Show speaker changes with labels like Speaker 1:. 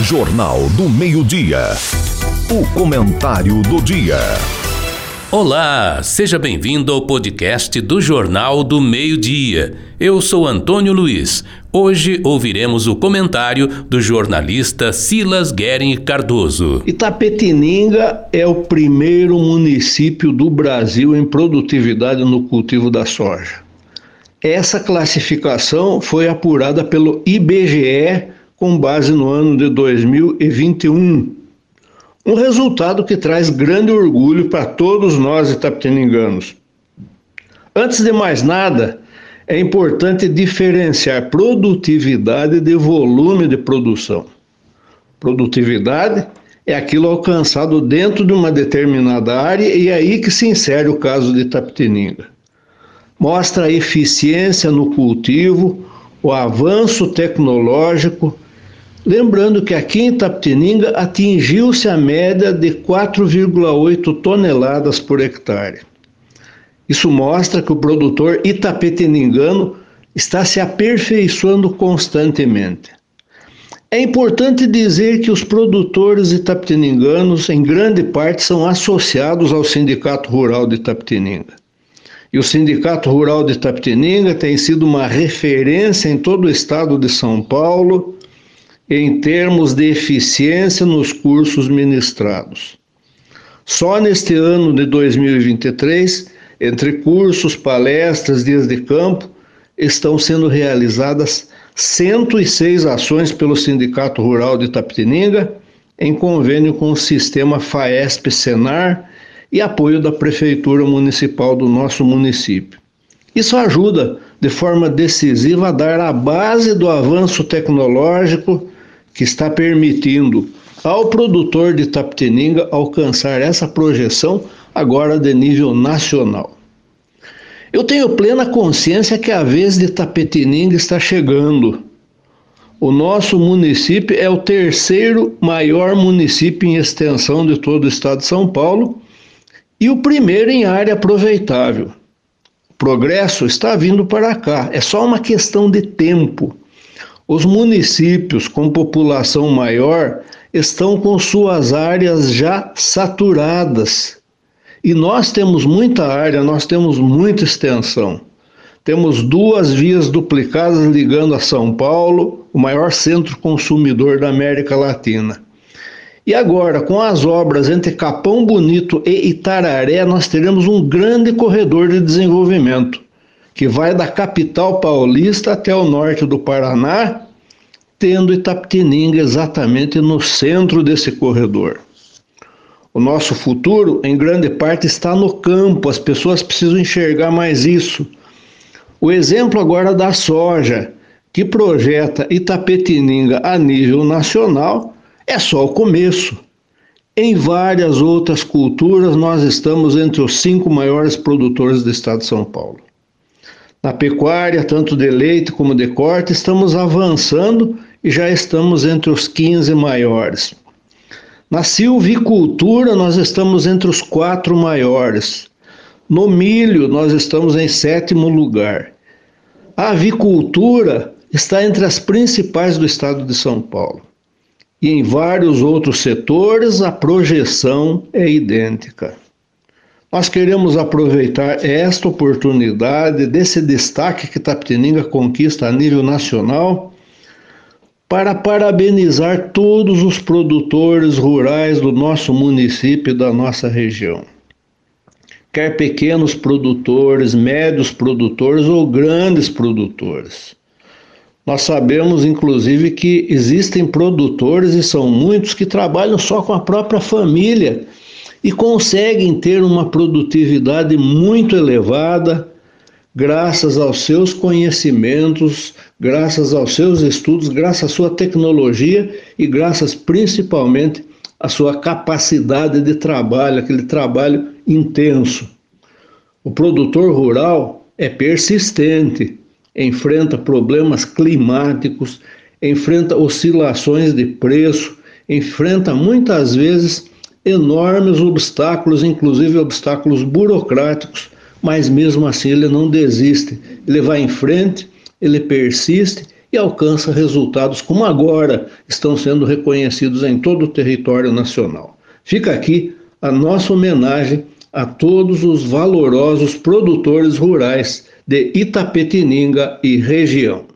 Speaker 1: Jornal do Meio-Dia. O comentário do dia.
Speaker 2: Olá, seja bem-vindo ao podcast do Jornal do Meio-Dia. Eu sou Antônio Luiz. Hoje ouviremos o comentário do jornalista Silas Guerin Cardoso.
Speaker 3: Itapetininga é o primeiro município do Brasil em produtividade no cultivo da soja. Essa classificação foi apurada pelo IBGE com base no ano de 2021. Um resultado que traz grande orgulho para todos nós itapetininganos. Antes de mais nada, é importante diferenciar produtividade de volume de produção. Produtividade é aquilo alcançado dentro de uma determinada área e é aí que se insere o caso de Itapetininga. Mostra a eficiência no cultivo, o avanço tecnológico, Lembrando que aqui em Tapetininga atingiu-se a média de 4,8 toneladas por hectare. Isso mostra que o produtor itapetiningano está se aperfeiçoando constantemente. É importante dizer que os produtores itapetininganos, em grande parte, são associados ao Sindicato Rural de Itapetininga. E o Sindicato Rural de Itapetininga tem sido uma referência em todo o estado de São Paulo em termos de eficiência nos cursos ministrados. Só neste ano de 2023, entre cursos, palestras, dias de campo, estão sendo realizadas 106 ações pelo Sindicato Rural de Tapetininga, em convênio com o sistema FAESP-SENAR e apoio da Prefeitura Municipal do nosso município. Isso ajuda de forma decisiva a dar a base do avanço tecnológico que está permitindo ao produtor de Tapetininga alcançar essa projeção agora de nível nacional. Eu tenho plena consciência que a vez de Tapetininga está chegando. O nosso município é o terceiro maior município em extensão de todo o estado de São Paulo e o primeiro em área aproveitável. O progresso está vindo para cá, é só uma questão de tempo. Os municípios com população maior estão com suas áreas já saturadas. E nós temos muita área, nós temos muita extensão. Temos duas vias duplicadas ligando a São Paulo, o maior centro consumidor da América Latina. E agora, com as obras entre Capão Bonito e Itararé, nós teremos um grande corredor de desenvolvimento que vai da capital paulista até o norte do Paraná, tendo Itapetininga exatamente no centro desse corredor. O nosso futuro, em grande parte, está no campo, as pessoas precisam enxergar mais isso. O exemplo agora da soja, que projeta Itapetininga a nível nacional, é só o começo. Em várias outras culturas, nós estamos entre os cinco maiores produtores do estado de São Paulo. Na pecuária, tanto de leite como de corte, estamos avançando e já estamos entre os 15 maiores. Na silvicultura, nós estamos entre os quatro maiores. No milho, nós estamos em sétimo lugar. A avicultura está entre as principais do estado de São Paulo. E em vários outros setores, a projeção é idêntica. Nós queremos aproveitar esta oportunidade desse destaque que Tapetininga conquista a nível nacional para parabenizar todos os produtores rurais do nosso município e da nossa região. Quer pequenos produtores, médios produtores ou grandes produtores. Nós sabemos, inclusive, que existem produtores, e são muitos, que trabalham só com a própria família e conseguem ter uma produtividade muito elevada, graças aos seus conhecimentos, graças aos seus estudos, graças à sua tecnologia e graças principalmente à sua capacidade de trabalho, aquele trabalho intenso. O produtor rural é persistente, enfrenta problemas climáticos, enfrenta oscilações de preço, enfrenta muitas vezes enormes obstáculos, inclusive obstáculos burocráticos, mas mesmo assim ele não desiste. Ele vai em frente, ele persiste e alcança resultados como agora estão sendo reconhecidos em todo o território nacional. Fica aqui a nossa homenagem a todos os valorosos produtores rurais de Itapetininga e região.